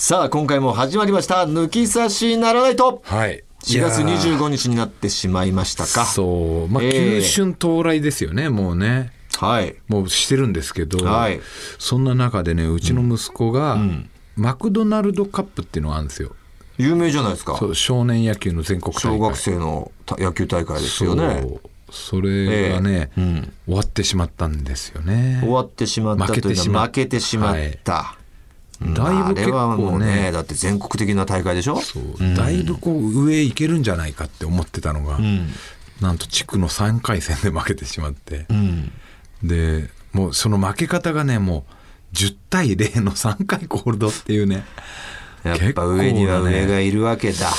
さあ今回も始まりました抜き差しならないとはい。4月いやー25日になってしまいましたかそう。まあ、ええ急春到来ですよね、もうね。はいもうしてるんですけど、はいそんな中でね、うちの息子が、マクドナルドカップっていうのがあるんですよ。有名じゃないですかそう少年野球の全国大会。小学生のた野球大会ですよねそう。それがね、ええうん終わってしまったんですよね。終わってしまったというのは負けてしまった、うんだいぶ結あれはも構うねね、だって全国的な大会でしょ？そう。だいぶこう上行けるんじゃないかって思ってたのが、ん。なんと地区の3回戦で負けてしまって、うん。でもうその負け方がねもう10対0の3回コールドっていうね。やっぱ上には上がいるわけだ。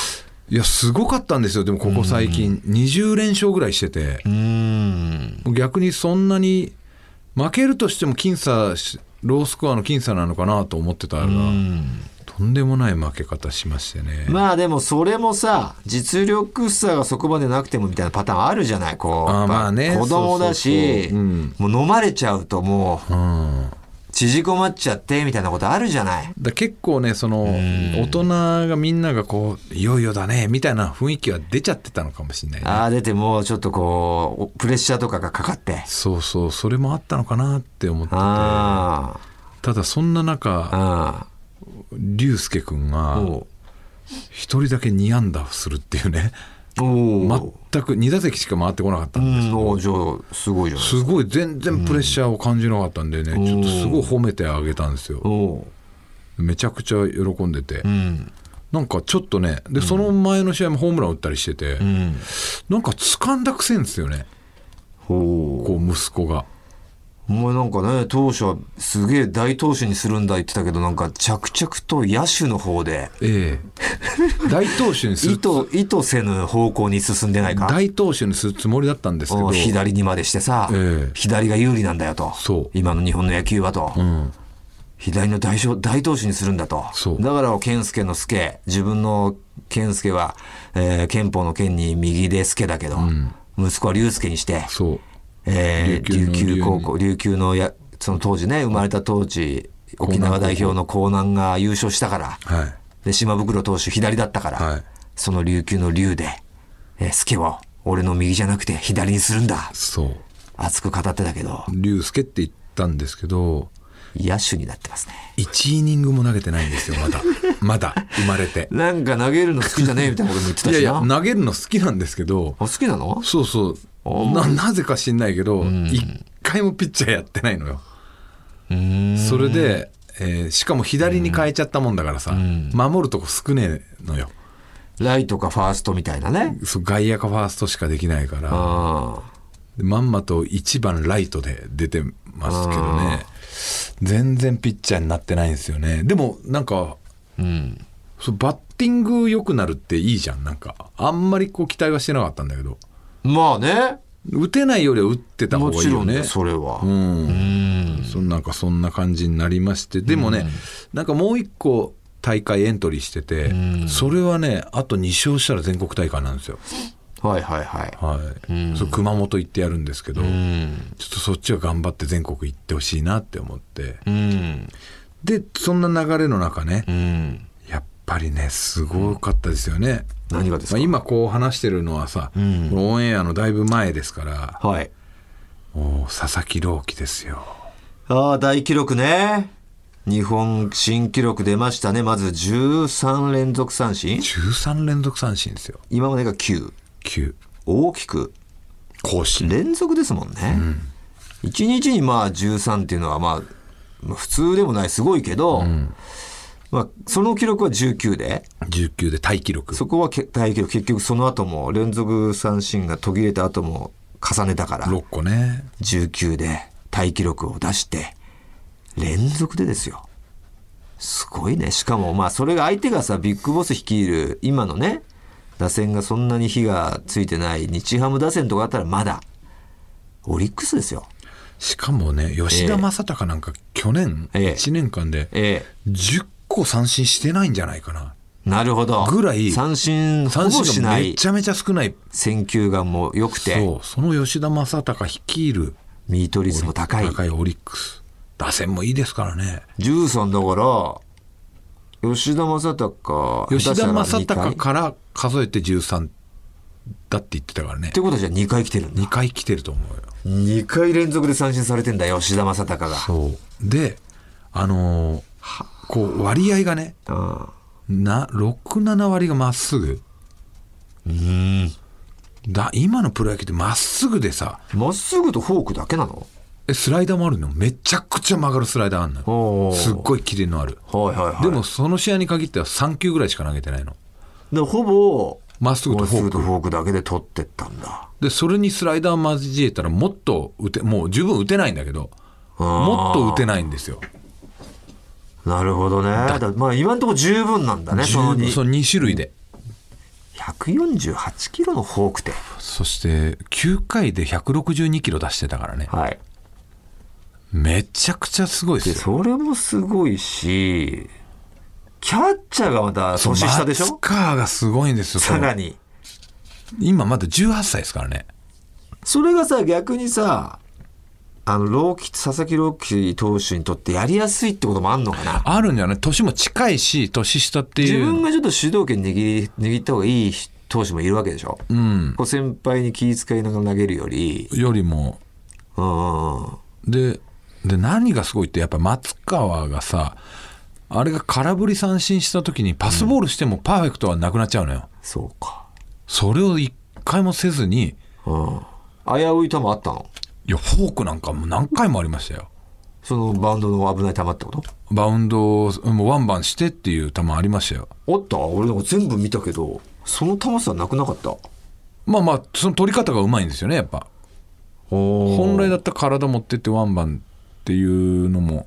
いやすごかったんですよ。でもここ最近、20連勝ぐらいしてて。う、ん。逆にそんなに負けるとしても僅差しロースコアの僅差なのかなと思ってたら、とんでもない負け方しましてね、まあでもそれもさ実力差がそこまでなくてもみたいなパターンあるじゃないこうあーまあね子供だしもう飲まれちゃうともううん縮こまっちゃってみたいなことあるじゃない。だ結構ねその大人がみんながこういよいよだねみたいな雰囲気は出ちゃってたのかもしれないね。ああ出てもうちょっとこうおプレッシャーとかがかかって。そうそうそれもあったのかなって思ってて。あただそんなあ中あ龍介君あがお一人だけ2安打するっていうね全く2打席しか回ってこなかったうんですん。おうじゃあすごいじゃないすごい全然プレッシャーを感じなかったんでね。ちょっとすごい褒めてあげたんですよ。めちゃくちゃ喜んでて。うん。なんかちょっとねでその前の試合もホームラン打ったりしててうん。なんか掴んだくせんですよね。こう息子がお前なんかね当初はすげえ大投手にするんだ言ってたけどなんか着々と野手の方でええ。大投手にす意る図意図せぬ方向に進んでないか？大投手にするつもりだったんですけど。うん左にまでしてさ、ええ。左が有利なんだよと。そう。今の日本の野球はと、うん。左の大将大投手にするんだと。そう。だから健介の助自分の健介は、えー憲法の剣に右で助だけど、息子は龍介にして、そうえー琉琉球高校琉球のやその当時ね生まれた当時沖縄代表の江南が優勝したからはい。で島袋投手左だったから、はい。その琉球の竜で、えー、助を俺の右じゃなくて左にするんだ。そう。熱く語ってたけど。龍介って言ったんですけど野手になってますね。1イニングも投げてないんですよまだ。まだ生まれて。なんか投げるの好きじゃねえみたいなことも言ってたいやいや投げるの好きなんですけどあ好きなの？そうそうななぜか知んないけど一回もピッチャーやってないのよ。それで、えーしかも左に変えちゃったもんだからさ守るとこ少ねえのよ。ライトかファーストみたいなね。そう外野かファーストしかできないからまんまと1番ライトで出てますけどね。全然ピッチャーになってないんですよね。でもなんかうん。そうバッティング良くなるっていいじゃん。なんかあんまりこう期待はしてなかったんだけどまあね。打てないよりは打ってた方もがいいよね。それは。うん。うん。そなんかそんな感じになりまして。でもね、なんかもう一個大会エントリーしてて、それはねあと2勝したら全国大会なんですよ。はいはいはい。はい、そう熊本行ってやるんですけど、うん。ちょっとそっちは頑張って全国行ってほしいなって思って。うん。でそんな流れの中ねうん。やっぱりねすごかったですよね、まあ、何がですか？今こう話してるのはさ、ん。このオンエアのだいぶ前ですからはい。もう佐々木朗希ですよ。ああ大記録ね。日本新記録出ましたね。まず13連続三振。13連続三振ですよ。今までが9 9大きく。更新。連続ですもんね、一日にまあ13っていうのはまあまあ普通でもないすごいけど、まあ、その記録は19で。19でタイ記録。そこはけ大記録。結局その後も連続三振が途切れた後も重ねたから。6個ね。19でタイ記録を出して連続でですよ。すごいね。しかもまあそれが相手がさビッグボス率いる今のね打線がそんなに火がついてない日ハム打線とかだったらまだオリックスですよ。しかもね吉田正尚なんか去年ええ。1年間でえ10個三振してないんじゃないかな。えなるほど。ぐらい三振ほ三ぼしない。めちゃめちゃ少ない。選球眼も良くて。そうその吉田正尚率いるミート率も高い。高いオリックス。打線もいいですからね。13だから吉田正尚吉田正尚から数えて13だって言ってたからね。ってことはじゃあ2回来てるんだ。2回来てると思うよ。2回連続で三振されてんだ吉田正尚が。そう。であのーこう割合がねあな67割がまっすぐ。だ今のプロ野球ってまっすぐでさ。あまっすぐとフォークだけなの？えスライダーもあるの？めちゃくちゃ曲がるスライダーあるのすっごいキレのある。はいはいはい。でもその試合に限っては3球ぐらいしか投げてないの。でほぼまっすぐとまっすぐフォークとフォークだけで取ってったんだ。でそれにスライダー交えたらもっと打てもう十分打てないんだけどもっと打てないんですよなるほどね。だまあ今のところ十分なんだねその十その2種類で。148キロのフォークってそして9回で162キロ出してたからね。はい。めちゃくちゃすごいでよ。ですそれもすごいしキャッチャーがまた年下でしょ？松川がすごいんですよさらに。今まだ18歳ですからね。それがさ逆にさあの朗希佐々木朗希投手にとってやりやすいってこともあんのかな？あるんじゃない？年も近いし年下って自いう。分がちょっと主導権握り握った方がいい投手もいるわけでしょ、うん。こう先輩に気遣いながら投げるより。よりも。うんうんうん。でで何がすごいってやっぱ松川がさあれが空振り三振した時にパスボールしてもパーフェクトはなくなっちゃうのよ、そうか。それを一回もせずに。うん。危うい球あったの？いやフォークなんかもう何回もありましたよ。そのバウンドの危ない球ってこと？バウンドをもうワンバンしてっていう球ありましたよ。あった？俺なんか全部見たけどその球さなくなかった？まあまあその取り方がうまいんですよねやっぱ。本本来だったら体持ってってワンバンっていうのも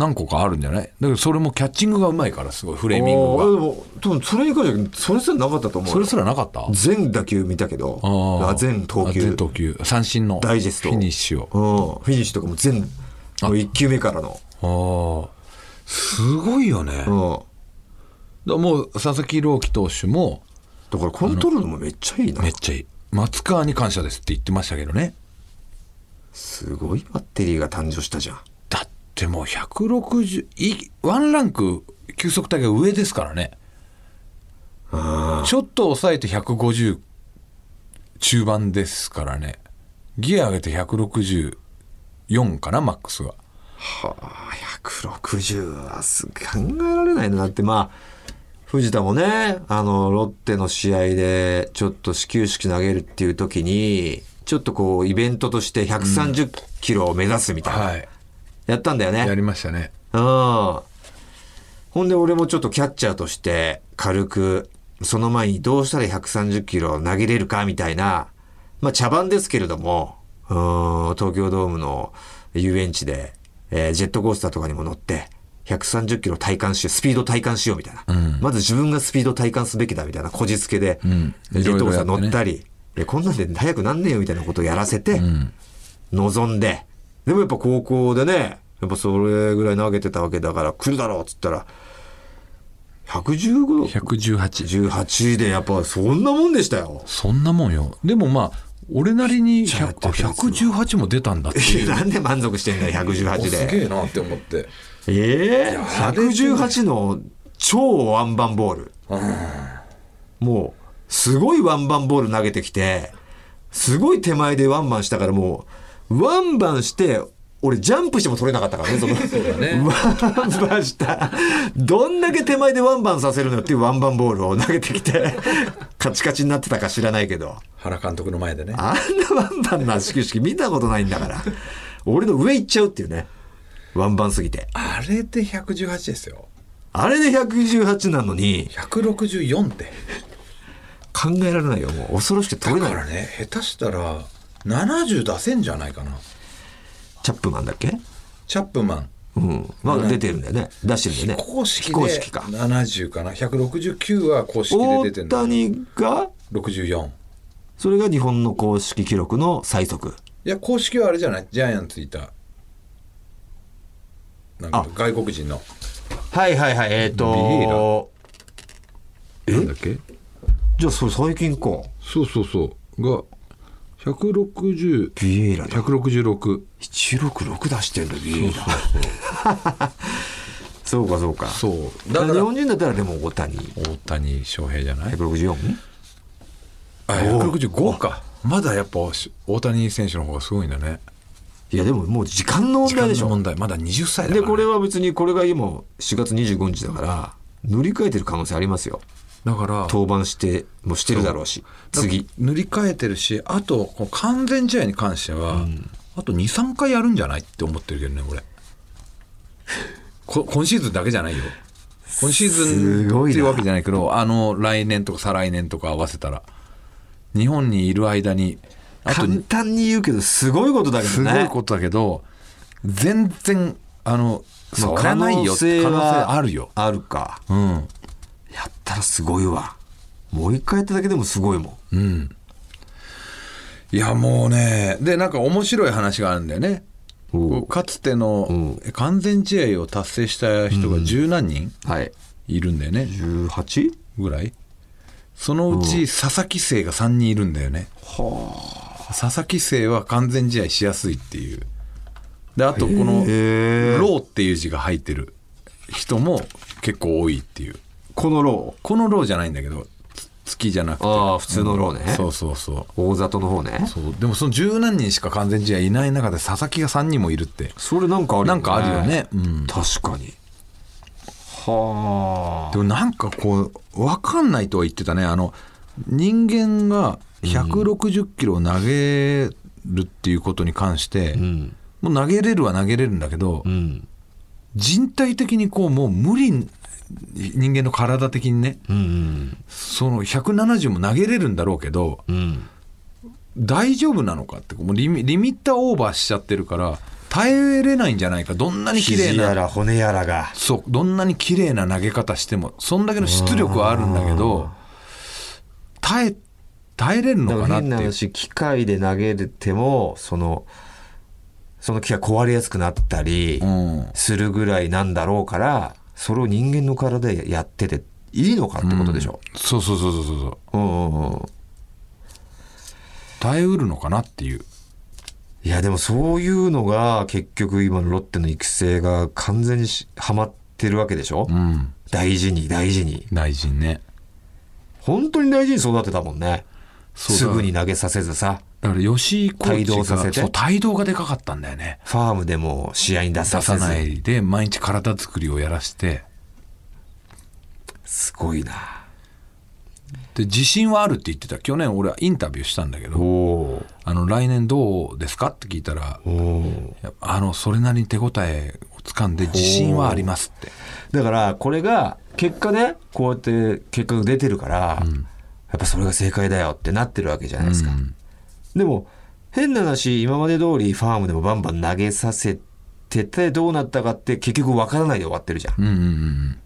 何個かあるんじゃない？だけどそれもキャッチングがうまいからすごい。フレーミングが。でも多分それに関してはそれすらなかったと思うよ。それすらなかった？全打球見たけどああ全投球。あ全投球。三振のダイジェスト。フィニッシュを。うん、フィニッシュとかも全もう1球目からの、ああすごいよね、もう佐々木朗希投手もだからコントロールもめっちゃいいな。めっちゃいい。松川に感謝ですって言ってましたけどね。すごいバッテリーが誕生したじゃんだってもう160いワンランク球速帯が上ですからね。ちょっと抑えて150中盤ですからね。ギア上げて164かなマックスがはあ160はす考えられないなだって。まあ藤田もねあのロッテの試合でちょっと始球式投げるっていう時にちょっとこうイベントとして130キロを目指すみたいな、はいやったんだよね。やりましたね。うん。ほんで俺もちょっとキャッチャーとして軽く、その前にどうしたら130キロ投げれるかみたいな、まあ茶番ですけれども、うん、東京ドームの遊園地で、えージェットコースターとかにも乗って、130キロ体感しよう、スピード体感しようみたいな。まず自分がスピード体感すべきだみたいなこじつけで、ん。ジェットコースター乗ったり、こんなんで早くなんねえよみたいなことをやらせて、望んで、でもやっぱ高校でね、やっぱそれぐらい投げてたわけだから来るだろうっつったら、115 118 18でやっぱそんなもんでしたよ。そんなもんよ。でもまあ俺なりにちゃやって100あたやつ118も出たんだってなんで満足してんだよ、118すで。げえなって思って。ええあれで118の超ワンバンボール。もう、すごいワンバンボール投げてきて、すごい手前でワンバンしたからもう、ワンバンして、俺ジャンプしても取れなかったからね、その。ねワンバンした。どんだけ手前でワンバンさせるのよっていうワンバンボールを投げてきて、カチカチになってたか知らないけど。原監督の前でねあんなワンバンな始球式見たことないんだから。俺の上行っちゃうっていうね。ワンバンすぎて。あれで118ですよあれで118なのに、164って考えられないよ。もう恐ろしく取れない。からね下手したら70出せんじゃないかな。チャップマンだっけ？チャップマン。うん。まあ出てるんだよね。出してるんだよね。公式で非公式か。70かな。169は公式で大出てるんだ谷が、64それが日本の公式記録の最速。いや公式はあれじゃない？ジャイアンツいた。なんか外国人の。はいはいはい。えっ、ビエイと、なんだっけ？じゃあそれ最近か。そうそうそう。が160ビエイラだ。166 166出してんだ、ビエイラ。そうかそうか。そう。だからら日本人だったらでも大谷。大谷翔平じゃない？164あ165か。まだやっぱ大谷選手の方がすごいんだね。いやでももう時間の問題でしょ。問題。まだ20歳だから、ね、でこれは別にこれが今4月25日だから塗り替えてる可能性ありますよだから登板してもしてるだろうし次。塗り替えてるしあと完全試合に関しては、あと23回やるんじゃないって思ってるけどね俺。こ今シーズンだけじゃないよ。今シーズンっていうわけじゃないけどあの来年とか再来年とか合わせたら。日本にいる間に簡単に言うけどすごいことだけどね。すごいことだけど全然あのまあそりゃないよ可能性可能性はあるよ。あるか。うんやったらすごいわ。もう一回やっただけでもすごいもん。うん。いやもうねでなんか面白い話があるんだよね。かつてのうん。完全試合を達成した人が十何人はい。いるんだよね、18? ぐらい。そのうち佐々木誠が3人いるんだよね、佐々木誠は完全試合しやすいっていう。であとこのへー「ロー」っていう字が入ってる人も結構多いっていうこのロこの「ロー」じゃないんだけどつ月じゃなくて。ああ普通のローね。そうそうそう。ー大里の方ね。そう。でもその十何人しか完全試合いない中で佐々木が3人もいるって。それなんかあるよね。なんかあるよね、うん、確かに。はでもなんかこう分かんないとは言ってたね。あの人間が160キロを投げるっていうことに関して、あうん。もう投げれるは投げれるんだけど、うん。人体的にこうもう無理人間の体的にねうんその170も投げれるんだろうけどうんうん大丈夫なのかってもうリミリミッターオーバーしちゃってるから耐えれないんじゃないか。どんなに綺麗肘やなら骨やらが。そうどんなに綺麗な投げ方してもそんだけの出力はあるんだけど耐え耐えれるのからなって変な話機械で投げてもそのその機械壊れやすくなったりうん。するぐらいなんだろうからそれを人間の体でやってていいのかってことでしょ、そうそうそうそうそう。うん、うんうん。耐えうるのかなっていう。いやでもそういうのが結局今のロッテの育成が完全にしはまってるわけでしょ、うん。大事に大事に。大事にね。本当に大事に育てたもんね。すぐに投げさせずさだから吉井コーチが帯同させて。そう帯同がでかかったんだよね。ファームでも試合に出さ出さないで毎日体作りをやらして。すごいな。で自信はあるって言ってた。去年俺はインタビューしたんだけおどおあの来年どうですかって聞いたらあのそれなりに手応えをつかんで自信はありますって。だからこれが結果ねこうやって結果が出てるから、やっぱそれが正解だよってなってるわけじゃないですか、うんでも変な話今まで通りファームでもバンバン投げさせててどうなったかって結局わからないで終わってるじゃん。うんうんうん。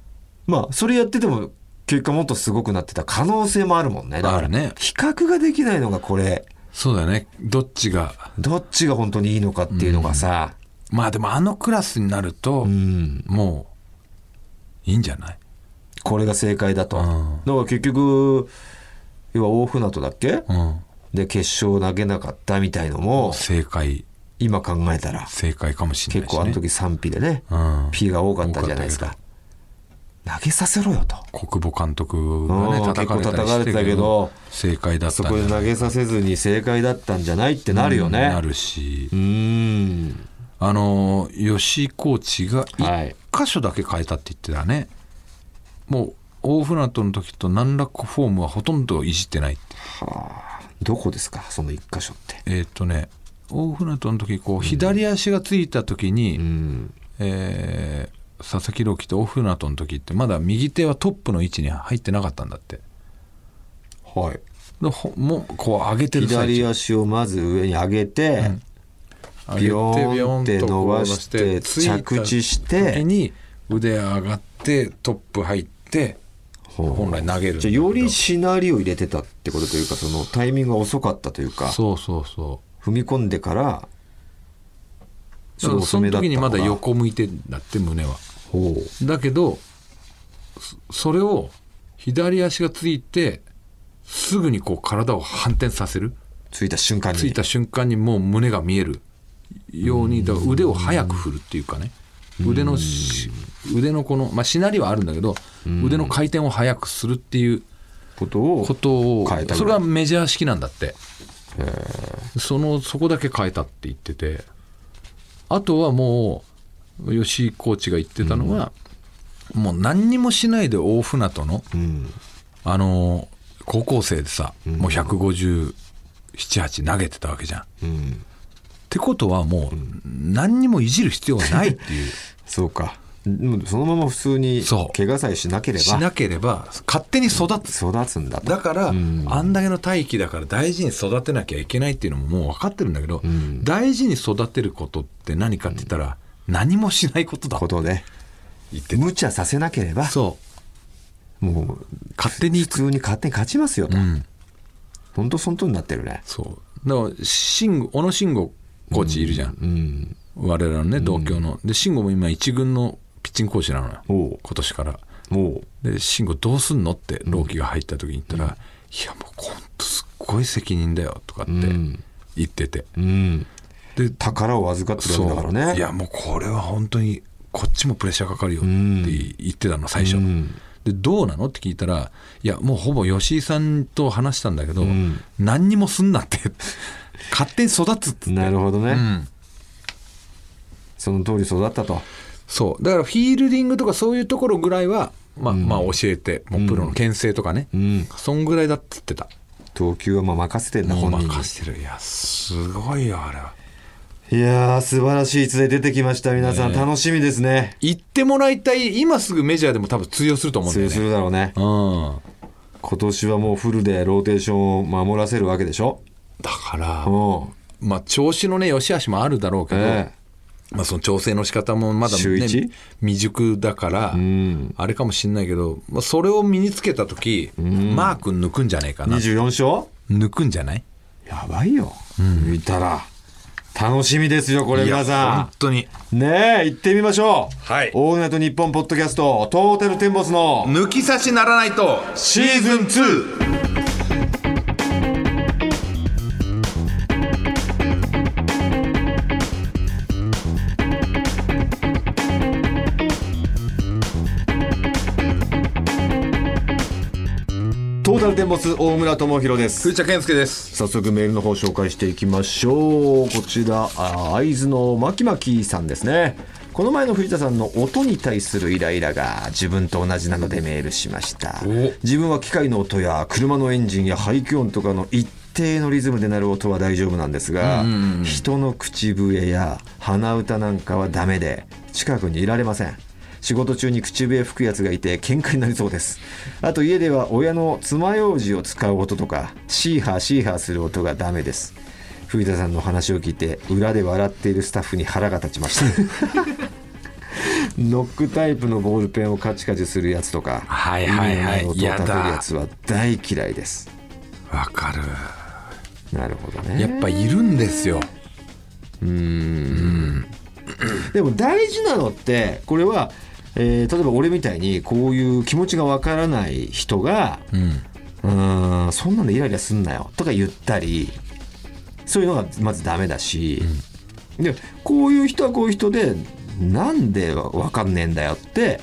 まあそれやってても結果もっとすごくなってた可能性もあるもんね。だからね。比較ができないのがこれ。そうだよね。どっちが。どっちが本当にいいのかっていうのがさ。まあでもあのクラスになると、うん。もういいんじゃない？これが正解だと、うん。だから結局要は大船渡だっけ？うんで決勝投げなかったみたいのも正解。今考えたら正解かもしれないし、ね、結構あの時賛否でねうん。P が多かったじゃないですか。投げさせろよと。国母監督がねうん叩かれ叩かれてたけど正解だったそこで投げさせずに正解だったんじゃないってなるよね。なるし。うーん。あの吉井コーチがはい。1箇所だけ変えたって言ってたね、もう大船渡の時と何らかフォームはほとんどいじってないってどこですか？その一箇所って。えーっ、とね大船渡の時こう左足がついた時に、うん。えー佐々木朗希と大船渡の時ってまだ右手はトップの位置に入ってなかったんだって。はい。でほもうこう上げてる左足をまず上に上げて、上げてビヨーンって伸ばして着地して。時に腕上がってトップ入って本来投げるじゃよりしなりを入れてたってことというかそのタイミングが遅かったというか。そうそうそ踏み込んでからその時にまだ横向いてんだって胸は。だけどそそれを左足がついてすぐにこう体を反転させる。ついた瞬間に。ついた瞬間にもう胸が見えるようにだから腕を早く振るっていうかね。腕のし腕のこの、まあ、しなりはあるんだけど、腕の回転を速くするっていうことをことをそれがメジャー式なんだって。そのそこだけ変えたって言ってて。あとはもう吉井コーチが言ってたのは、もう何にもしないで大船渡の、あの高校生でさ、もう1578投げてたわけじゃん。ってことはもう何にもいじる必要がないっていう。そうかそのまま普通に怪我さえしなければしなければ勝手に育つ。育つんだと。だから、あんだけの大気だから大事に育てなきゃいけないっていうのももう分かってるんだけど、大事に育てることって何かって言ったら、何もしないことだ。ことで言って無茶させなければそう。もう勝手に。普通に勝手に勝ちますよと、ん。本当そのとになってるね。そう。だから慎吾小野慎吾コーチいるじゃん、うん。我々のね同郷の、で慎吾も今一軍のチングコーチなのよ。今年から。もで慎吾どうすんの？って朗希が入った時に言ったら、いやもうほんとすっごい責任だよとかって言ってて、ううん。で宝を預かってるわけだからね。いやもうこれは本当にこっちもプレッシャーかかるよって言ってたの最初、でどうなの？って聞いたらいやもうほぼ吉井さんと話したんだけど、何にもすんなって 勝手に育つって。なるほどね、うん。その通り育ったとそう。だからフィールディングとかそういうところぐらいはまあ、まあ教えてもうプロの牽制とかね、ん。そんぐらいだって言ってた。投球はまあ任せてんだもう本人に。任してる。いやすごいよあれは。いやー素晴らしい逸材出てきました皆さん、楽しみですね。言ってもらいたい今すぐメジャーでも多分通用すると思うんだ通用すよねるだろうね。うん。今年はもうフルでローテーションを守らせるわけでしょ。だからう。んまあ調子のね良し悪しもあるだろうけど、えまあ、その調整の仕方もまだ、週ね一、未熟だから、ん。あれかもしんないけど、まあ、それを身につけた時、マー君抜くんじゃねえかな。24勝抜くんじゃない？やばいよ、見たら。楽しみですよこれ皆さ本当に。んねえ行ってみましょう。はい。オールナイトニッポンポッドキャストトータルテンボスの抜き差しならないとシーズン 2! トータルテンボス大村智弘です。藤田健介です。早速メールの方紹介していきましょう。こちらあ会津のまきまきさんですね。この前の藤田さんの音に対するイライラが自分と同じなのでメールしました。お。自分は機械の音や車のエンジンや排気音とかの一定のリズムで鳴る音は大丈夫なんですが、人の口笛や鼻歌なんかはダメで近くにいられません仕事中に口笛吹くやつがいて喧嘩になりそうです。あと家では親の爪楊枝を使う音とかシーハーシーハーする音がダメです。藤田さんの話を聞いて裏で笑っているスタッフに腹が立ちました。ノックタイプのボールペンをカチカチするやつとかはいはいはい。音を立てるやつは大嫌いです。わかる。なるほどね。やっぱいるんですよ。でも大事なのってこれは、えー例えば俺みたいにこういう気持ちがわからない人がうん。うーんそんなのイライラすんなよとか言ったりそういうのがまずダメだし、でこういう人はこういう人でなんでわかんねえんだよって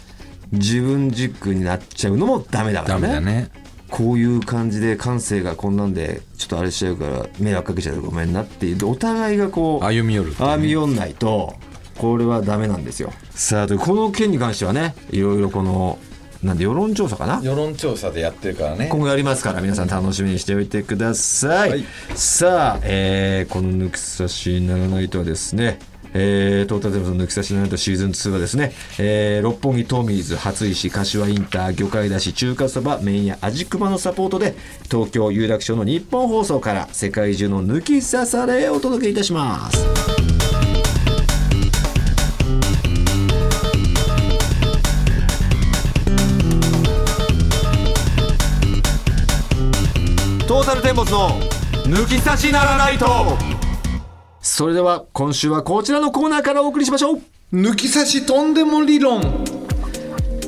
自分軸になっちゃうのもダメだからダメだね。こういう感じで感性がこんなんでちょっとあれしちゃうから迷惑かけちゃうごめんなっていうお互いがこう歩み寄るね。歩み寄んないとこれはダメなんですよ。さあこの件に関してはねいろいろこのなんで世論調査かな？世論調査でやってるからね。今後やりますから皆さん楽しみにしておいてください、はい。さあ、えーこの抜き差しにならないとはですねえー、トータルテの抜き差しにならないとシーズン2はですね、えー六本木トミーズ初石柏インター魚介だし中華そば麺屋味熊のサポートで東京有楽町の日本放送から世界中の抜き差されをお届けいたしますトータルテンボスの抜き差しならないと。それでは今週はこちらのコーナーからお送りしましょう。抜き差しとんでも理論。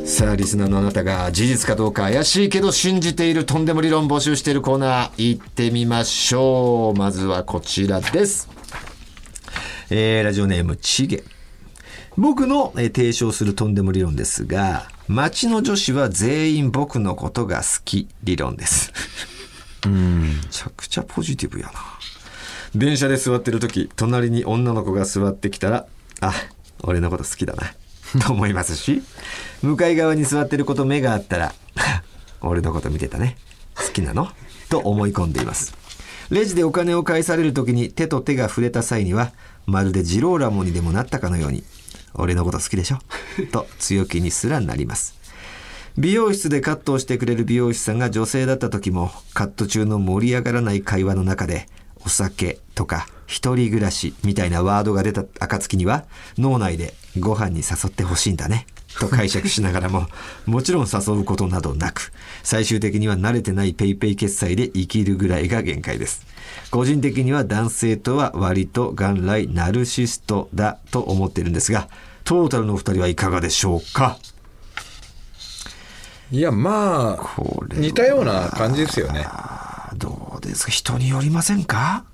さあリスナーのあなたが事実かどうか怪しいけど信じているとんでも理論募集しているコーナー行ってみましょう。まずはこちらです。えーラジオネームちげ僕の、えー提唱するとんでも理論ですが街の女子は全員僕のことが好き。理論ですめちゃくちゃポジティブやな。電車で座ってる時隣に女の子が座ってきたらあ俺のこと好きだな。と思いますし向かい側に座ってる子と目があったら 俺のこと見てたね。好きなの？と思い込んでいます。レジでお金を返される時に手と手が触れた際にはまるでジローラモにでもなったかのように俺のこと好きでしょ？と強気にすらなります。美容室でカットをしてくれる美容師さんが女性だった時もカット中の盛り上がらない会話の中でお酒とか一人暮らしみたいなワードが出た暁には脳内でご飯に誘ってほしいんだね。と解釈しながらももちろん誘うことなどなく最終的には慣れてないペイペイ決済で生きるぐらいが限界です。個人的には男性とは割と元来ナルシストだと思っているんですがトータルのお二人はいかがでしょうか？いやまあこれは似たような感じですよね。どうですか？人によりませんか？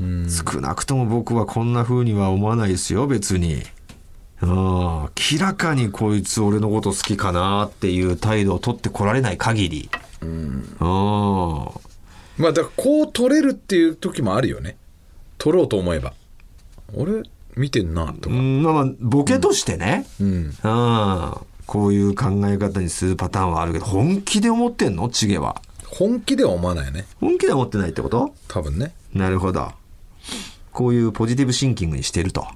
少なくとも僕はこんな風には思わないですよ別に。うん明らかにこいつ俺のこと好きかなっていう態度を取ってこられない限り。うん。まあだからこう取れるっていう時もあるよね。取ろうと思えば。俺見てんなとか。うんまあまあボケとしてね、うん。うんこういう考え方にするパターンはあるけど本気で思ってんの？チゲは。本気では思わないよね。本気では思ってないってこと？多分ね。なるほど。こういうポジティブシンキングにしてると。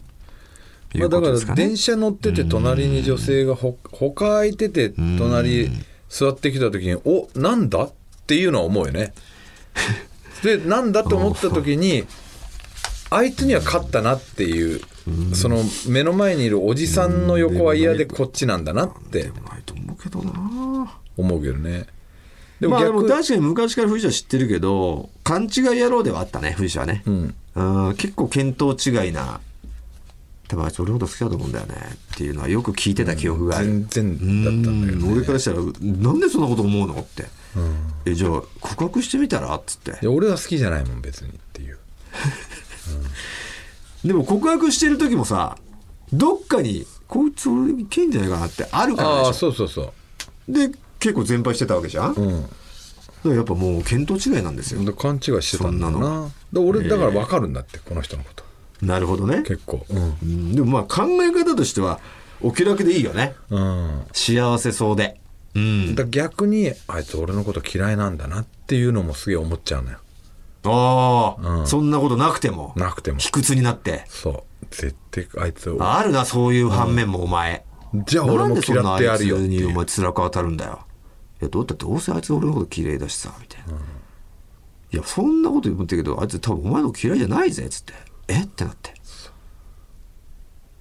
いまあ、だから電車乗ってて隣に女性がほ他空いてて隣座ってきた時におなんだ？っていうのは思うよね。でなんだと思った時にあいつには勝ったなっていうその目の前にいるおじさんの横は嫌でこっちなんだなってないと思うけどな。思うけどねででも,、まあ、でも確かに昔から藤田知ってるけど勘違い野郎ではあったね藤田はね、うん、うん結構見当違いな多分あいつ俺のこと好きだと思うんだよねっていうのはよく聞いてた記憶がある、全然だったんだけど、ん俺からしたらなんでそんなこと思うのって、えじゃあ告白してみたらっつって。いや俺は好きじゃないもん別にっていう でも告白してる時もさどっかにこいつ俺いけんじゃないかなってあるからああでしょ。そうそうそう。で結構全敗してたわけじゃん、だかうんらやっぱもう見当違いなんですよ。で勘違いしてたんだそんななで俺だから分かるんだってこの人のこと。なるほどね、結構。うん。うん、でもまあ考え方としてはお気楽でいいよね。うん。幸せそうで。うん。だから逆にあいつ俺のこと嫌いなんだなっていうのもすげえ思っちゃうのよああ、うん。そんなことなくてもなくても。卑屈になって。そう。絶対あいつを。あるなそういう反面もお前、じゃあ俺も嫌ってやるよってなんでそんなあいつにいうお前辛く当たるんだよ。いやどうだってどうせあいつ俺のこと嫌いだしさみたいな、いやそんなこと言ってるけどあいつ多分お前のこと嫌いじゃないぜっつって。え？ってなって。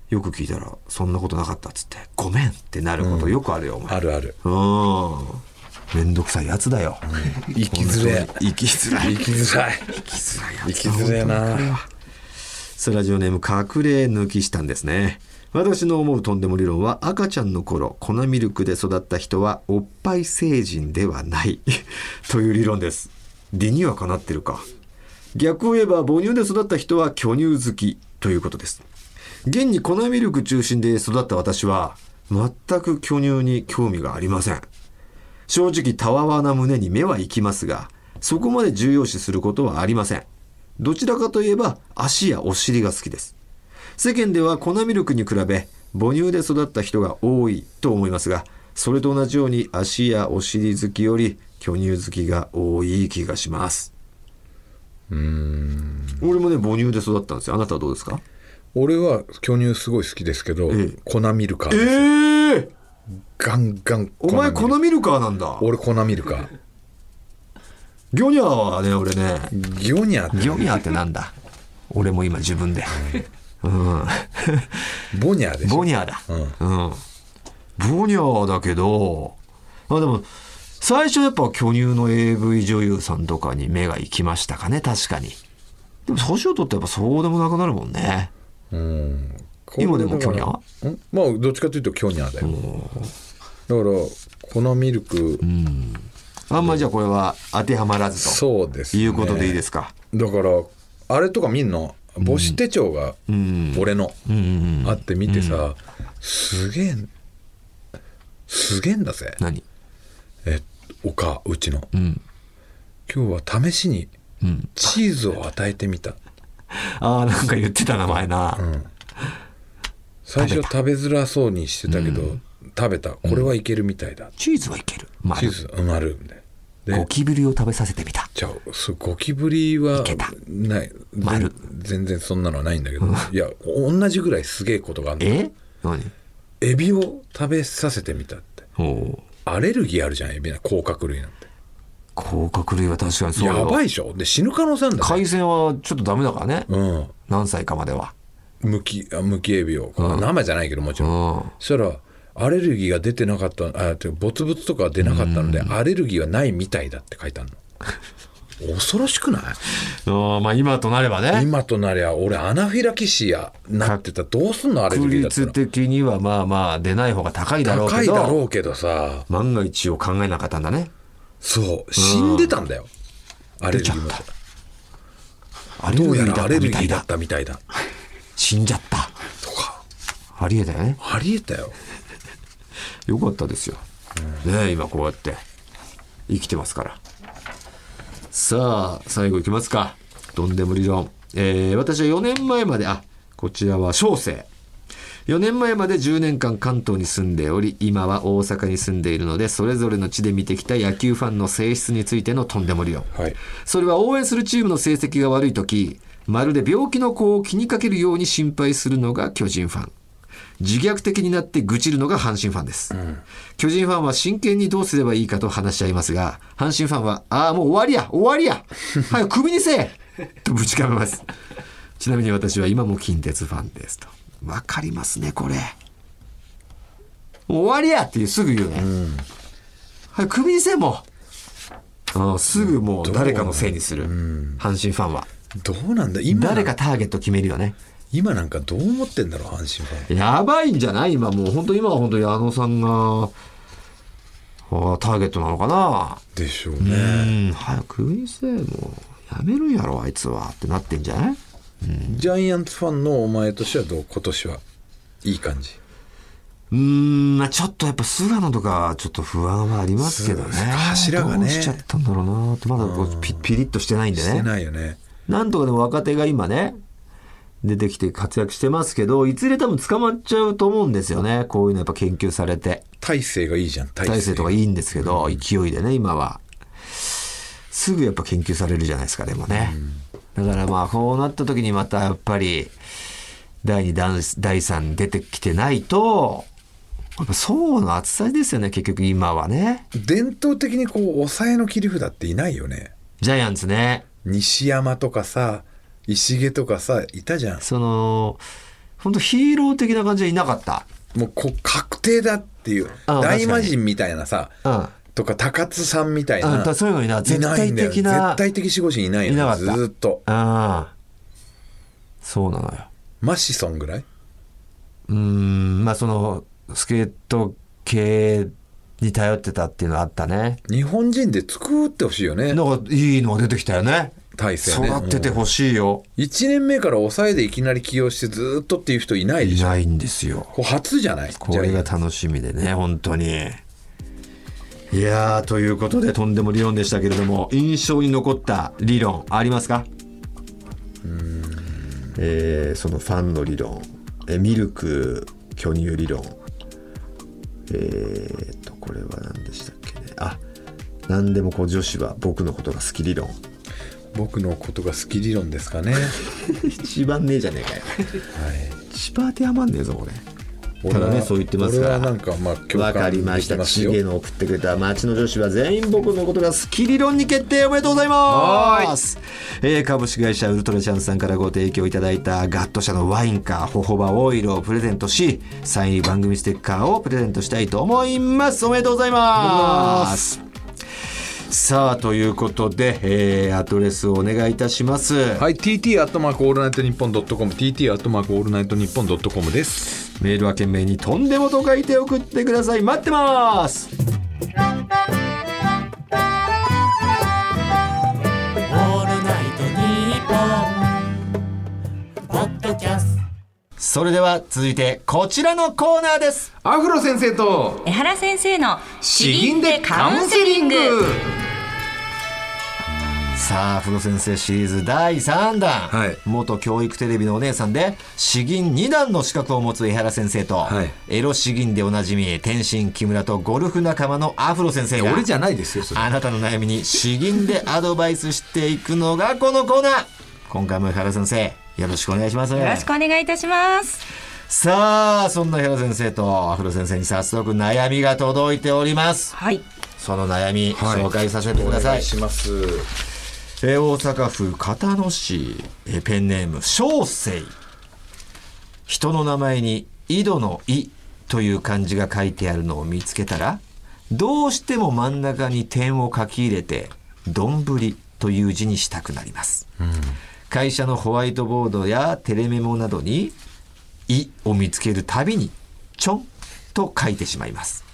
よく聞いたらそんなことなかったっつって。ごめんってなることよくあるよ、お前。あるある。うんめんどくさいやつだよ、生きづれ。本当に。生きづらい。生きづらい。生きづらいや生つきづれえな。スラジオネーム隠れ抜きしたんですね。私の思うとんでも理論は赤ちゃんの頃粉ミルクで育った人はおっぱい成人ではない。という理論です。理にはかなってるか。逆を言えば母乳で育った人は巨乳好き。ということです。現に粉ミルク中心で育った私は全く巨乳に興味がありません正直たわわな胸に目は行きますがそこまで重要視することはありません。どちらかといえば足やお尻が好きです。世間では粉ミルクに比べ母乳で育った人が多いと思いますがそれと同じように足やお尻好きより巨乳好きが多い気がします。俺もね母乳で育ったんですよ。あなたはどうですか？俺は巨乳すごい好きですけど、ええ。粉ミルカーえです。えガンガンお前粉ミルカーなんだ。俺粉ミルカー。ギョニャーはね俺ね。ギョニャギョニャーってなんだ？俺も今自分で。うん。ボニャでしょ。ボニャーだ。うん。ボニャーだけど、あでも、最初やっぱ巨乳の AV 女優さんとかに目が行きましたかね、確かに。でも年を取ってやっぱそうでもなくなるもんね。うん今でもこれだからん。まあどっちかというとキョニャーだよ。だから粉ミルク、あんまじゃあこれは当てはまらずとそうです、ね、いうことでいいですか？だからあれとか見んの？母子手帳がうん。俺の。うん。うん。うん。あって見てさ、すげえすげえんだぜ。何？えおかうちの。うん。今日は試しにうん。チーズを与えてみた、ああなんか言ってた名前な、うん最初食べづらそうにしてたけど、食べた。これはいけるみたいだ、チーズはいける。まチーズ。うんあるんで。でゴキブリを食べさせてみた。じゃあゴキブリはいけた。ない。丸。全全然そんなのはないんだけど、いや同じぐらいすげえことがあるのえ？何？エビを食べさせてみたって。アレルギーあるじゃんエビな甲殻類なんて。甲殻類は確かにそうよ。やばいでしょ。で死ぬ可能性あるんだね海鮮はちょっとダメだからね、うん。何歳かまではむきあむきエビを、生じゃないけどもちろん、うん。そしたらアレルギーが出てなかったあボツボツとかは出なかったので、アレルギーはないみたいだって書いてあるの。恐ろしくない？うん。まあ今となればね。今となりゃ俺アナフィラキシーやなってた。らどうすんのアレル確ギーだった率ら的にはまあまあ出ない方が高いだろう高いけどだろうけどさ。万が一を考えなかったんだね。そう。死んでたんだよ、アレルギーもアレどうやらアレルギーだったみたいだ死んじゃった。とか。ありえたよね。ありえたよ。よかったですよ、ねえ今こうやって。生きてますから。さあ最後いきますか。とんでも理論、えー私は4年前まであこちらは小生。4年前まで10年間関東に住んでおり今は大阪に住んでいるのでそれぞれの地で見てきた野球ファンの性質についてのとんでも理論。はい。それは応援するチームの成績が悪い時まるで病気の子を気にかけるように心配するのが巨人ファン。自虐的になって愚痴るのが阪神ファンです、巨人ファンは真剣にどうすればいいかと話し合いますが阪神ファンは「ああもう終わりや終わりや 早くクビにせえ!」とぶちかめます。ちなみに私は今も近鉄ファンですと。わかりますねこれ。終わりや！っていうすぐ言うね、早くクビにせえもう。ああすぐもう誰かのせいにする。阪神ファンはどうなんだ？今誰かターゲット決めるよね。今なんかどう思ってんだろう阪神ファン。やばいんじゃない？今もう本当今は本当に矢野さんがターゲットなのかな。でしょううねん。早くクビにせえもう。やめるんやろあいつは。ってなってんじゃない？ジャイアンツファンのお前としてはどう？今年はいい感じ。うーん。まあちょっとやっぱ菅野とかちょっと不安はありますけどね。柱がね。どうしちゃったんだろうなって。まだこうピピリッとしてないんでしてねないよねなんとかでも若手が今ね出てきて活躍してますけどいずれ多分捕まっちゃうと思うんですよね。こういうのやっぱ研究されて。大勢がいいじゃん大体制とかいいんですけど、勢いでね今は。すぐやっぱ研究されるじゃないですかでもね、だからまあこうなった時にまたやっぱり第2第第3出てきてないとやっぱ層の厚さですよね結局今はね。伝統的にこう抑えの切り札っていないよね。ジャイアンツね西山とかさ石毛とかさいたじゃん。その本当ヒーロー的な感じはいなかった？もうこう確定だっていうあ大魔神みたいなさうん。とか高津さんみたいなあだそういうのにな絶対的な絶対的守護神いないよいなかった。ずーっと。ああ。そうなのよ。マシソンぐらい？うーんまあそのスケート系に頼ってたっていうのはあったね。日本人で作ってほしいよね。なんかいいのが出てきたよね。大勢ね。育っててほしいよ、1年目から抑えでいきなり起用してずーっとっていう人いないでしょ。いないんですよ。これ初じゃない？これが楽しみでね本当に。いやーということでとんでも理論でしたけれども印象に残った理論ありますか？えーそのファンの理論。えミルク巨乳理論。えーとこれは何でしたっけね？あ何でもこう女子は僕のことが好き理論。僕のことが好き理論ですかね、一番ねえじゃねえかよ。はい。一番当てはまんねえぞこれただねそう言ってますからなんかまあ共わか感りました。できますよチゲの送ってくれた町の女子は全員僕のことが好き理論に決定おめでとうございます。えー株式会社ウルトラチャンスさんからご提供いただいたガット社のワインかホホバオイルをプレゼントし、サイン番組ステッカーをプレゼントしたいと思います。おめでとうございます。さあということで、えーアドレスをお願いいたします。はい、TT アットマークオールナイトニッポンドットコム TT アットマークオールナイトニッポンドットコムですメールは件名にとんでもと書いて送ってください。待ってます。オールナイトニッポン」それでは続いてこちらのコーナーですアフロ先生と江原先生の詩吟でカウンセリングさあ風呂先生シリーズ第3弾、はい。元教育テレビのお姉さんで詩吟2段の資格を持つ江原先生と、はい。エロ詩吟でおなじみ天心木村とゴルフ仲間のアフロ先生が俺じゃないですよそれ。あなたの悩みに詩吟でアドバイスしていくのがこのコーナー。今回も江原先生よろしくお願いします。よろしくお願いいたします。さあそんな江原先生とアフロ先生に早速悩みが届いております。はい。その悩み、はい。紹介させてください。お願いしますえー大阪府片野市、えーペンネーム小生。人の名前に井戸の「井」という漢字が書いてあるのを見つけたらどうしても真ん中に点を書き入れて「丼」という字にしたくなります、会社のホワイトボードやテレメモなどに「い」を見つけるたびに「ちょん」と書いてしまいます。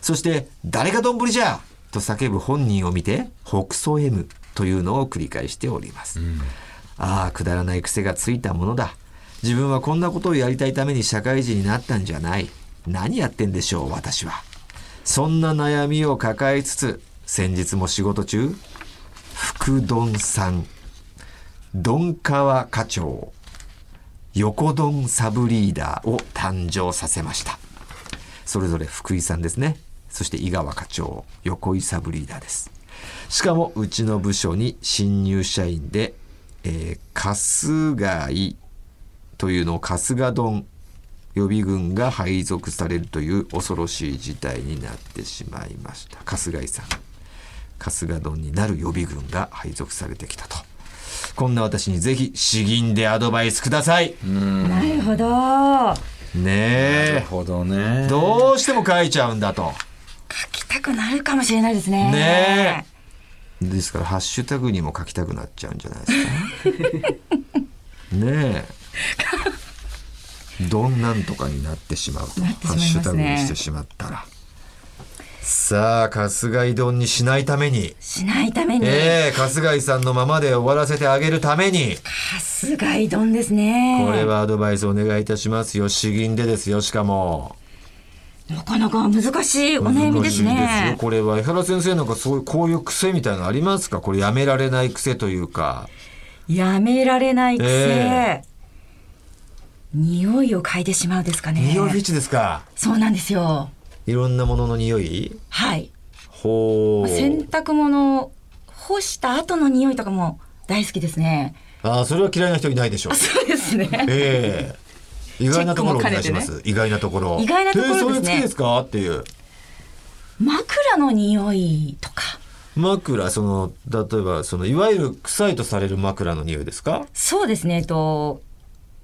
そして「誰が丼じゃ!」と叫ぶ本人を見て「北総 M」というのを繰り返しております、ああくだらない癖がついたものだ。自分はこんなことをやりたいために社会人になったんじゃない。何やってんでしょう私は。そんな悩みを抱えつつ先日も仕事中福丼さん。丼川課長。横丼サブリーダーを誕生させました。それぞれ福井さんですね。そして井川課長。横井サブリーダーですしかもうちの部署に新入社員で、えー、春日井というのを春日丼予備軍が配属されるという恐ろしい事態になってしまいました。春日井さん春日丼になる予備軍が配属されてきたと。こんな私にぜひ詩吟でアドバイスください。なるほど。ねなるえほどね。どうしても書いちゃうんだと書きたくなるかもしれないですね。ねですからハッシュタグにも書きたくなっちゃうんじゃないですか？ねえ。どんなんとかになってしまうと。ね。ハッシュタグにしてしまったら。さあ春日井丼にしないために。しないために、ええ春日井さんのままで終わらせてあげるために。春日井丼ですね。これはアドバイスお願いいたします。よ詩吟でですよしかもなかなか難しいお悩みです難しいですこれは江原先生なんかそういうこういう癖みたいなのありますか？これやめられない癖というか。やめられない癖、え匂いを嗅いでしまうですかね。匂いフェチですか？そうなんですよ。いろんなものの匂い？はい。ほう。洗濯物を干した後の匂いとかも大好きですね。ああそれは嫌いな人いないでしょう。あそうですね。ええ意外なところお願いします、意外なところ。意外なところですね。えーそういう好きですか？っていう。枕の匂いとか。枕その例えばそのいわゆる臭いとされる枕の匂いですか？そうですね。えっと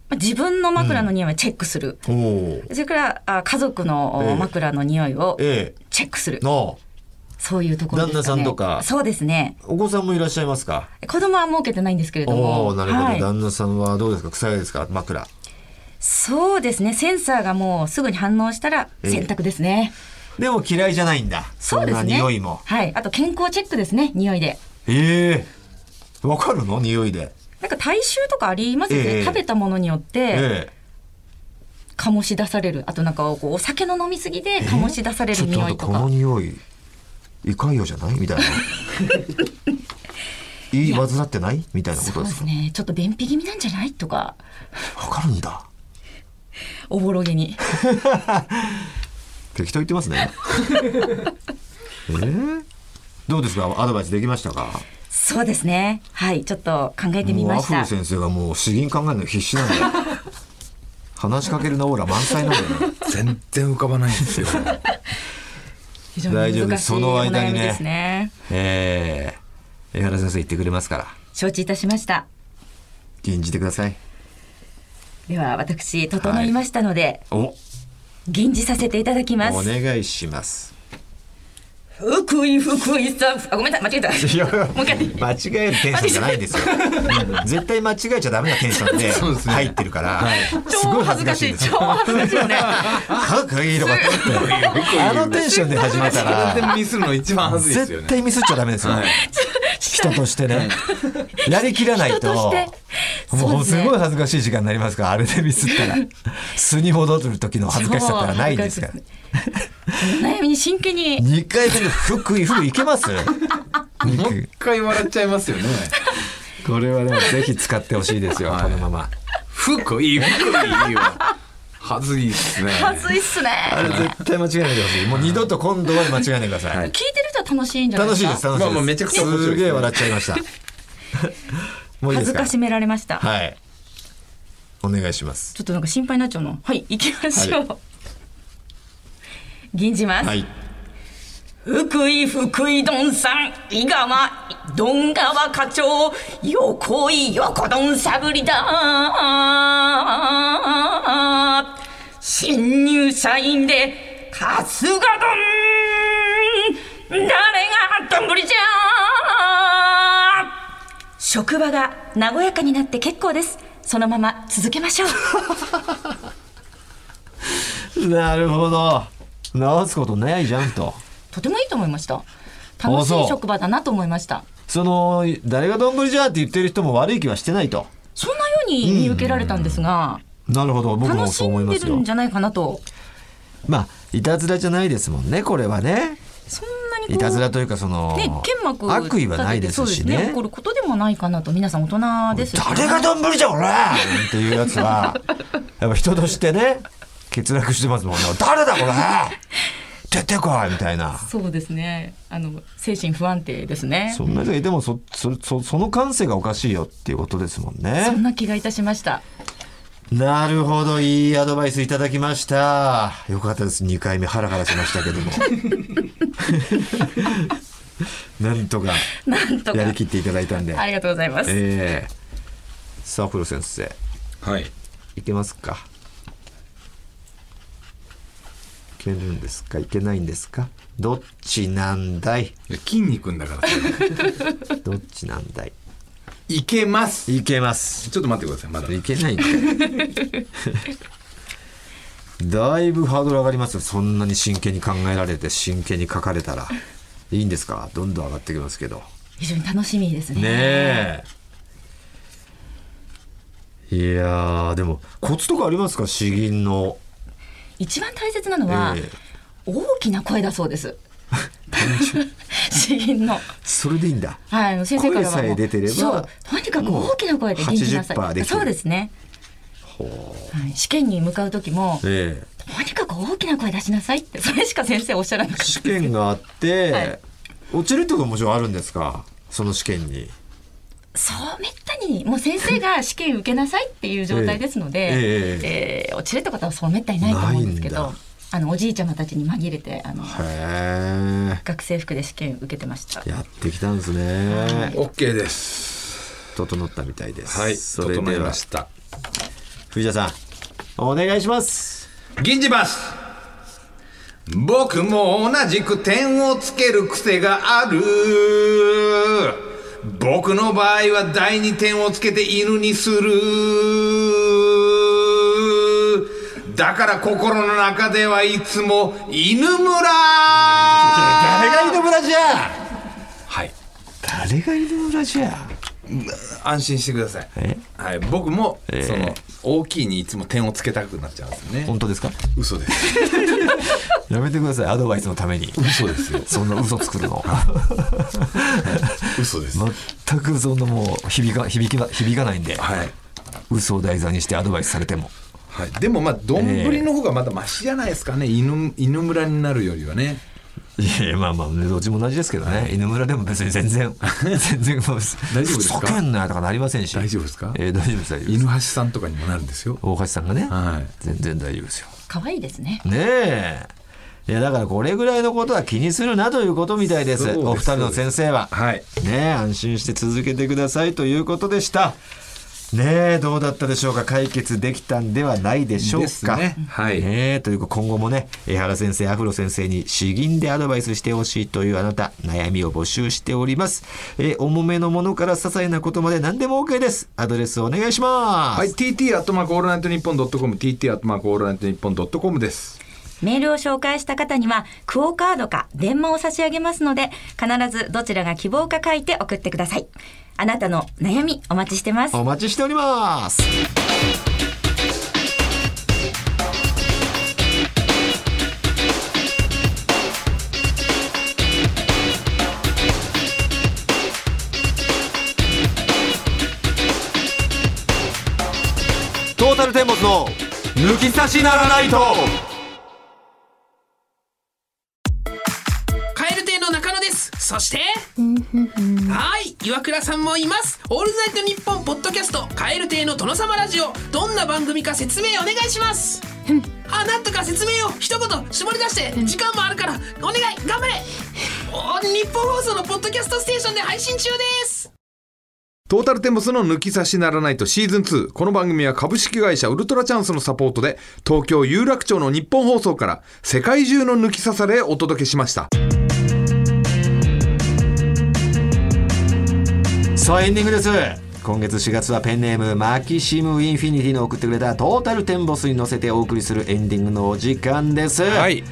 まあ自分の枕の匂いをチェックする、おおそれからあ家族のええ。枕の匂いをええ。チェックする、のそういうところですかね。旦那さんとか。そうですね。お子さんもいらっしゃいますか？子供は設けてないんですけれどおも。おなるほど、はい。旦那さんはどうですか？臭いですか？枕そうですね。センサーがもうすぐに反応したらええ洗濯ですね、でも嫌いじゃないんだ。そうですね。匂いも。はい。あと健康チェックですね。匂いで。ええ。わかるの？匂いで。なんか体臭とかありますよね、ええ。食べたものによってえ醸し出される。あとなんかこうお酒の飲み過ぎでえ醸し出されるちょっと待ってこ匂いとか。の匂い胃潰瘍じゃない？みたいな。胃患ってない？みたいなことそうですね。ちょっと便秘気味なんじゃない？とか。わかるんだおぼろげに。適当言ってますね。えー？どうですか？アドバイスできましたか？そうですね。はいちょっと考えてみもうアました。フロ先生がもう詩吟考えるの必死なんだよ。話しかけるなオーラ満載なんだよ。ね全然浮かばないんですよ。非常大丈夫です。その間にね。ね。えー、江原先生言ってくれますから。承知いたしました。吟じてくださいでは私整いましたので、お。吟じさせていただきまおす願いします福井福井さん。あごめんなさい。間違えた。いやもう一回。やって間違えるテンションじゃないんですよ。うん絶対間違えちゃダメなテンションで入ってるから、すご超い恥ずかしいです。超恥ずかしい。よね。かっこいいとかあのテンションで始めたら、ミスるの一番恥ずいですよね絶対ミスっちゃダメですよ。はい人としてね。やりきらない人ともうすごい恥ずかしい時間になりますからあれでミスったら素に戻る時の恥ずかしさったらないんですから悩みに真剣に。2回目の福井福井いけます？もう一回笑っちゃいますよね。これはでもぜひ使ってほしいですよ、はい。このまま。福井福井ははずいっすね。恥ずいっすね。あれ絶対間違えないでほしい。もう二度と今度は間違えないでください、はい。聞いてる人は楽しいんじゃない楽しいですかです楽しいです、まあまあめちゃくちゃ面白いですね。すげえ笑っちゃいました。もういいですか？恥ずかしめられました、はい。お願いします。ちょっとなんか心配になっちゃうの。はい行きましょう、は銀じます、はい。福井福井丼さん井川丼川課長横井横丼さぶりだ。新入社員で春日丼誰が丼じゃ。職場が和やかになって結構です。そのまま続けましょう。なるほど直すことないじゃんと。とてもいいと思いました。楽しい職場だなと思いました。その誰が丼じゃって言ってる人も悪い気はしてないと。そんなように見受けられたんですが、なるほど。僕もそう思いますよ。んでるんじゃないかなと。まあいたずらじゃないですもんねこれはね。そんなにいたずらというかその、ね、剣幕悪意はないですしね。ね起こることでもないかなと。皆さん大人ですし誰が丼じゃ俺っていうやつは。やっぱ人としてね欠落してますもんね。誰だこれ。出てこいみたいな。そうですね。あの精神不安定ですね。そんな人がいてもそそそその感性がおかしいよっていうことですもんそねんな気がいたしました。なるほどいいアドバイスいただきました。よかったです。2回目ハラハラしましたけども。なんとかなんとか。やりきっていただいたんで、ありがとうございます、ええ。さあプロ先生。はい。いけますかいけるんですか？いけないんですか？どっちなんだい？いや筋肉んだから。どっちなんだい？いけます。いけます。ちょっと待ってくださいまだ。いけないんだよ。だいぶハードル上がりますよ。そんなに真剣に考えられて真剣に書かれたら。いいんですか？どんどん上がってきますけど。非常に楽しみですね。ねえ。いやーでもコツとかありますか？詩吟の一番大切なのは、ええ。大きな声だそうです。詩吟の。それでいいんだ。はい、先生からは出てればそうとにかく大きな声で元気なさ80%でいそうですね、ほはい、試験に向かう時もうええ。とにかく大きな声出しなさいってそれしか先生おっしゃらなかった試験があって、はい。落ちるってことももちろんあるんですか？その試験にそうめったにもう先生が試験受けなさいっていう状態ですので、えええー落ちるってことはそうめったにないと思うんですけどあのおじいちゃまたちに紛れてあのへえ。学生服で試験受けてました。やってきたんですね。OK です。整ったみたいです。はいそれ整いではました。藤田さんお願いします。銀じます僕も同じく点をつける癖がある僕の場合は第二点をつけて犬にする。だから心の中ではいつも犬村。誰が犬村じゃ。はい。誰が犬村じゃ安心してください。え？はい、僕も、ええその大きいにいつも点をつけたくなっちゃうんですよね。本当ですか？嘘です。やめてくださいアドバイスのために。嘘ですよ。そんな嘘作るの。嘘です、全くそんなもう響か響きが響かないんで。はい。嘘を題材にしてアドバイスされても。はい、でもまあ丼の方がまだマシじゃないですかね、犬犬村になるよりはねいやまあまあどっちも同じですけどね、犬村でも別に全然 全然もう大丈夫ですか？けんなよとかなりませんし。大丈夫ですか？えー大丈夫です大丈夫です。犬橋さんとかにもなるんですよ。大橋さんがね、はい。全然大丈夫ですよ。可愛いですね。ねえ。いやだからこれぐらいのことは気にするなということみたいです。です。お二人の先生は。はい。ねえ安心して続けてくださいということでしたねえどうだったでしょうか？解決できたんではないでしょうですかね。はい、ねえというか今後もね江原先生アフロ先生に詩吟でアドバイスしてほしいというあなた悩みを募集しております、えー重めのものから些細なことまで何でも OK です。アドレスお願いします、はい、TT アットマークオールナイトニッポンドットコム TT アットマークオールナイトニッポンドットコムです。メールを紹介した方には、クオカードか電話を差し上げますので、必ずどちらが希望か書いて送ってください。あなたの悩みお待ちしてます。お待ちしておりますトータルテンボスの抜き差しならないとそしてはい岩倉さんもいます。オールナイトニッポンポッドキャストカエル亭の殿様ラジオ。どんな番組か説明お願いします。あなんとか説明を一言絞り出して時間もあるからお願い頑張れ。お日本放送のポッドキャストステーションで配信中です。トータルテンボスの抜き差しならないとシーズン2。この番組は株式会社ウルトラチャンスのサポートで、東京有楽町の日本放送から世界中の抜き差されお届けしました。さあエンディングです。今月4月はペンネームマキシムインフィニティの送ってくれたトータルテンボスに乗せてお送りするエンディングのお時間です、はい。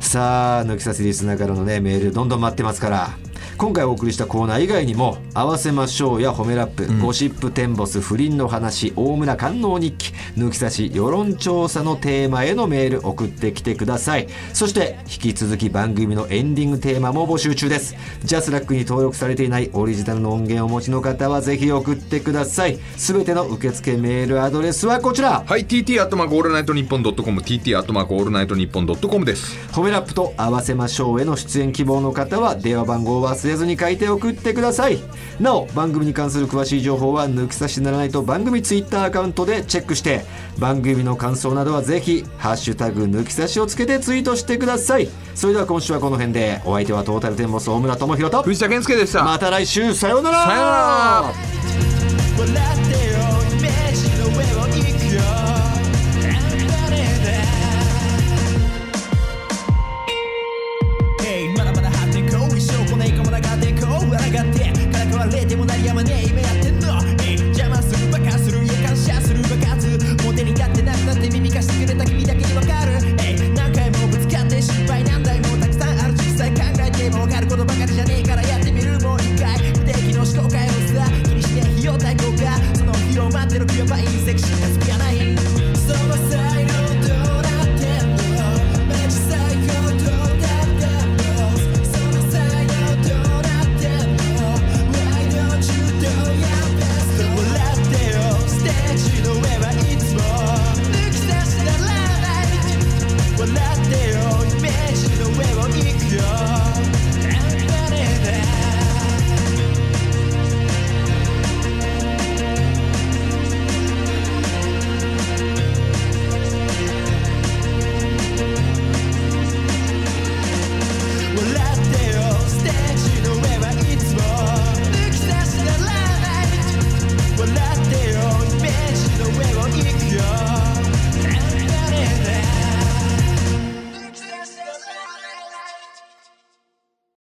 さあ抜き差しリスナーからのねメールどんどん待ってますから今回お送りしたコーナー以外にも「合わせましょう」や「褒めラップ」ゴシップテンボス」「不倫の話」「大村官能日記」「抜き差し世論調査」のテーマへのメール送ってきてください。そして引き続き番組のエンディングテーマも募集中です。ジャスラックに登録されていないオリジナルの音源をお持ちの方はぜひ送ってください。すべての受付メールアドレスはこちら。はい、TT アットマークオールナイトニッポンドットコム、TT アットマークオールナイトニッポンドットコムです。褒めラップと合わせましょうへの出演希望の方は電話番号を忘れずに書いて送ってください。なお番組に関する詳しい情報は抜き差しならないと番組ツイッターアカウントでチェックして番組の感想などはぜひ「ハッシュタグ抜き差し」をつけてツイートしてください。それでは今週はこの辺でお相手はトータルテンボス大村智広と藤田健介でした。また来週さようなら。さようなら